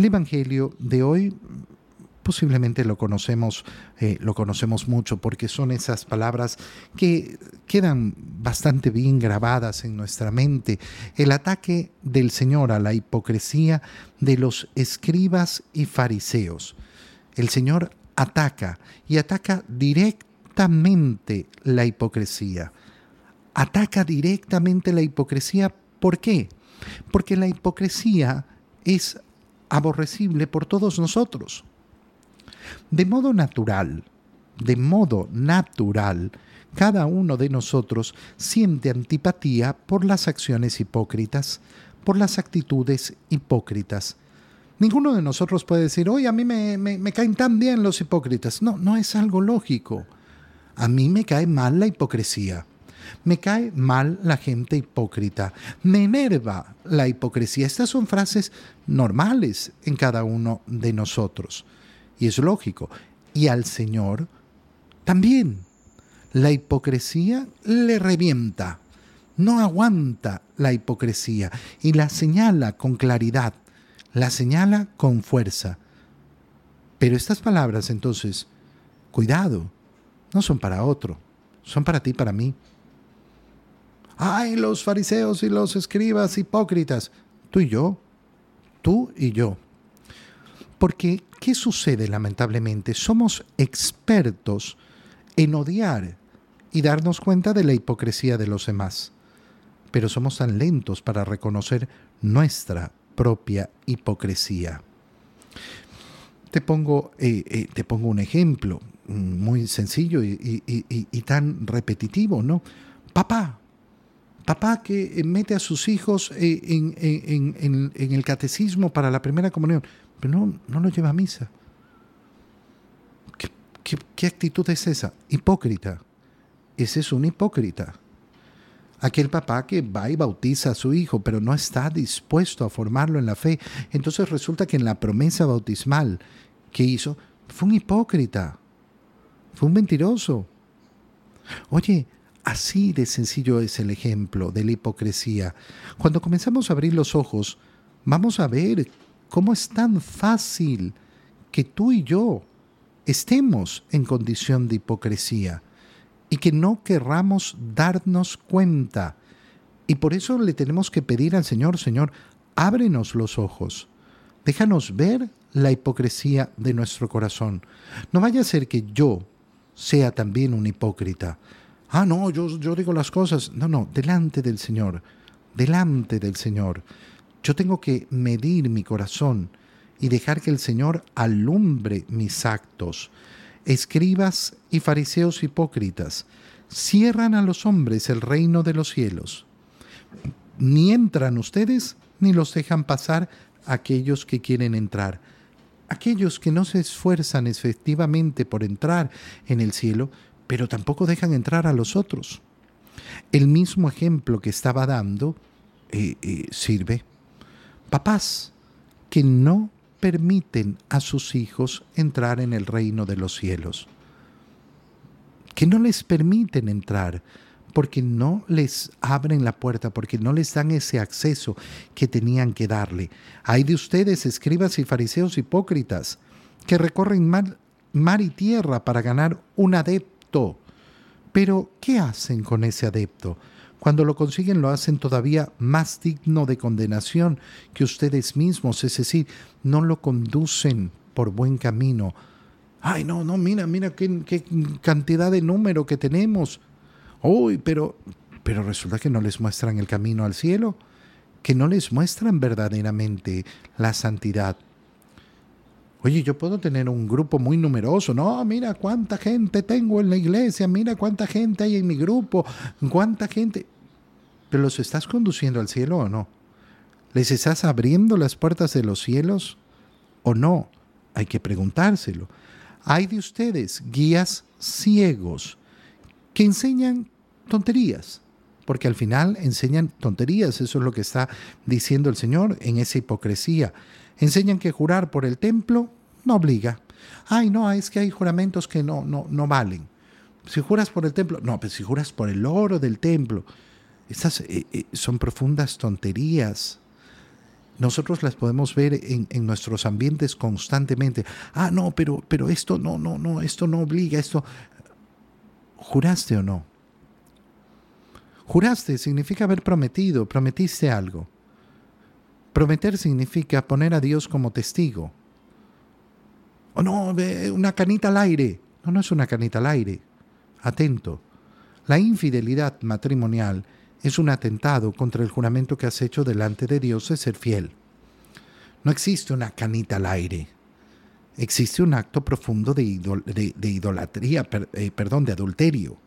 El Evangelio de hoy posiblemente lo conocemos, eh, lo conocemos mucho porque son esas palabras que quedan bastante bien grabadas en nuestra mente. El ataque del Señor a la hipocresía de los escribas y fariseos. El Señor ataca y ataca directamente la hipocresía. Ataca directamente la hipocresía. ¿Por qué? Porque la hipocresía es aborrecible por todos nosotros. De modo natural, de modo natural, cada uno de nosotros siente antipatía por las acciones hipócritas, por las actitudes hipócritas. Ninguno de nosotros puede decir, oye, a mí me, me, caen tan bien los hipócritas. No, no es algo lógico. A mí me cae mal la hipocresía. Me cae mal la gente hipócrita. Me enerva la hipocresía. Estas son frases normales en cada uno de nosotros. Y es lógico. Y al Señor también. La hipocresía le revienta. No aguanta la hipocresía y la señala con claridad, la señala con fuerza. Pero estas palabras entonces, cuidado, no son para otro, son para ti, para mí. Ay, los fariseos y los escribas hipócritas, tú y yo, tú y yo. Porque, ¿qué sucede lamentablemente? Somos expertos en odiar y darnos cuenta de la hipocresía de los demás, pero somos tan lentos para reconocer nuestra propia hipocresía. Te pongo, eh, eh, te pongo un ejemplo muy sencillo y, y, tan repetitivo, ¿no? Papá, papá que mete a sus hijos eh, en, el catecismo para la primera comunión, pero no, no lo lleva a misa. ¿Qué, qué, actitud es esa? Hipócrita. Ese es un hipócrita. Aquel papá que va y bautiza a su hijo, pero no está dispuesto a formarlo en la fe. Entonces resulta que en la promesa bautismal que hizo, fue un hipócrita. Fue un mentiroso. Oye, así de sencillo es el ejemplo de la hipocresía. Cuando comenzamos a abrir los ojos, vamos a ver ¿Cómo es tan fácil que tú y yo estemos en condición de hipocresía y que no querramos darnos cuenta? Y por eso le tenemos que pedir al Señor, Señor, ábrenos los ojos, déjanos ver la hipocresía de nuestro corazón. No vaya a ser que yo sea también un hipócrita. Ah, no, yo, yo digo las cosas. No, no, delante del Señor, delante del Señor. Yo tengo que medir mi corazón y dejar que el Señor alumbre mis actos. Escribas y fariseos hipócritas cierran a los hombres el reino de los cielos. Ni entran ustedes ni los dejan pasar aquellos que quieren entrar. Aquellos que no se esfuerzan efectivamente por entrar en el cielo, pero tampoco dejan entrar a los otros. El mismo ejemplo que estaba dando eh, eh, sirve papás que no permiten a sus hijos entrar en el reino de los cielos, que no les permiten entrar porque no les abren la puerta, porque no les dan ese acceso que tenían que darle. Hay de ustedes, escribas y fariseos hipócritas, que recorren mar, y tierra para ganar un adepto. Pero, ¿qué hacen con ese adepto? Cuando lo consiguen lo hacen todavía más digno de condenación que ustedes mismos, es decir, no lo conducen por buen camino. Ay, no, no, mira, mira qué, cantidad de número que tenemos. Uy, pero, pero resulta que no les muestran el camino al cielo, que no les muestran verdaderamente la santidad. Oye, yo puedo tener un grupo muy numeroso. No, mira cuánta gente tengo en la iglesia, mira cuánta gente hay en mi grupo, cuánta gente. ¿Pero los estás conduciendo al cielo o no? ¿Les estás abriendo las puertas de los cielos o no? Hay que preguntárselo. Hay de ustedes guías ciegos que enseñan tonterías, porque al final enseñan tonterías, eso es lo que está diciendo el Señor en esa hipocresía. Enseñan que jurar por el templo no obliga. Ay, no, es que hay juramentos que no, no, no valen. Si juras por el templo, no, pero si juras por el oro del templo, estas eh, eh, son profundas tonterías. nosotros las podemos ver en, en, nuestros ambientes constantemente. Ah, no, pero, pero esto no, no, no, esto no obliga, esto... ¿Juraste o no? Juraste significa haber prometido, prometiste algo. Prometer significa poner a Dios como testigo. O no, una canita al aire. No, no es una canita al aire. Atento. La infidelidad matrimonial es un atentado contra el juramento que has hecho delante de Dios de ser fiel. No existe una canita al aire. Existe un acto profundo de, idolatría, eh, perdón, de adulterio.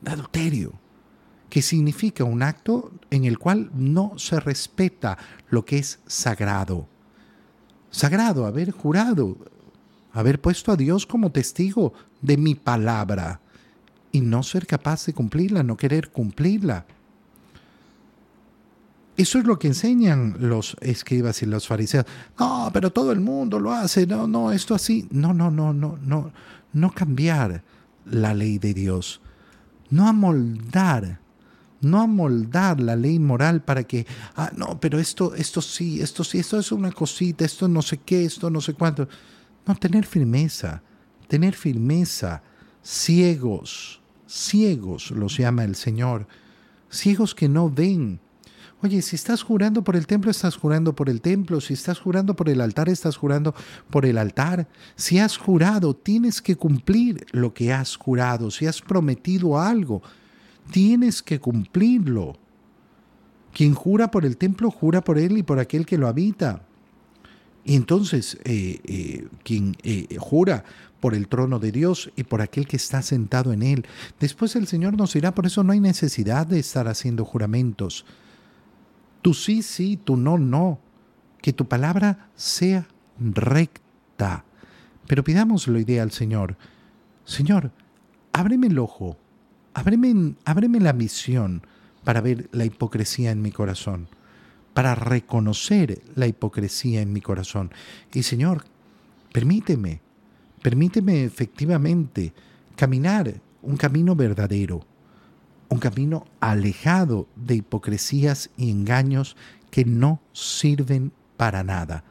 De adulterio. Que significa un acto en el cual no se respeta lo que es sagrado. Sagrado, haber jurado, haber puesto a Dios como testigo de mi palabra y no ser capaz de cumplirla, no querer cumplirla. Eso es lo que enseñan los escribas y los fariseos. No, pero todo el mundo lo hace. No, no, esto así. No, no, no, no, no. No cambiar la ley de Dios. No amoldar. No amoldar la ley moral para que, ah, no, pero esto, esto sí, esto sí, esto es una cosita, esto no sé qué, esto no sé cuánto. No, tener firmeza, tener firmeza. Ciegos, ciegos los llama el Señor. Ciegos que no ven Oye, si estás jurando por el templo, estás jurando por el templo. Si estás jurando por el altar, estás jurando por el altar. Si has jurado, tienes que cumplir lo que has jurado. Si has prometido algo, tienes que cumplirlo. Quien jura por el templo, jura por él y por aquel que lo habita. Y entonces, eh, eh, quien eh, jura por el trono de Dios y por aquel que está sentado en él, después el Señor nos dirá, por eso no hay necesidad de estar haciendo juramentos. Tú sí, sí, tú no, no. Que tu palabra sea recta. Pero pidamos lo idea al Señor. Señor, ábreme el ojo, ábreme, la misión para ver la hipocresía en mi corazón, para reconocer la hipocresía en mi corazón. Y Señor, permíteme, permíteme efectivamente caminar un camino verdadero un camino alejado de hipocresías y engaños que no sirven para nada.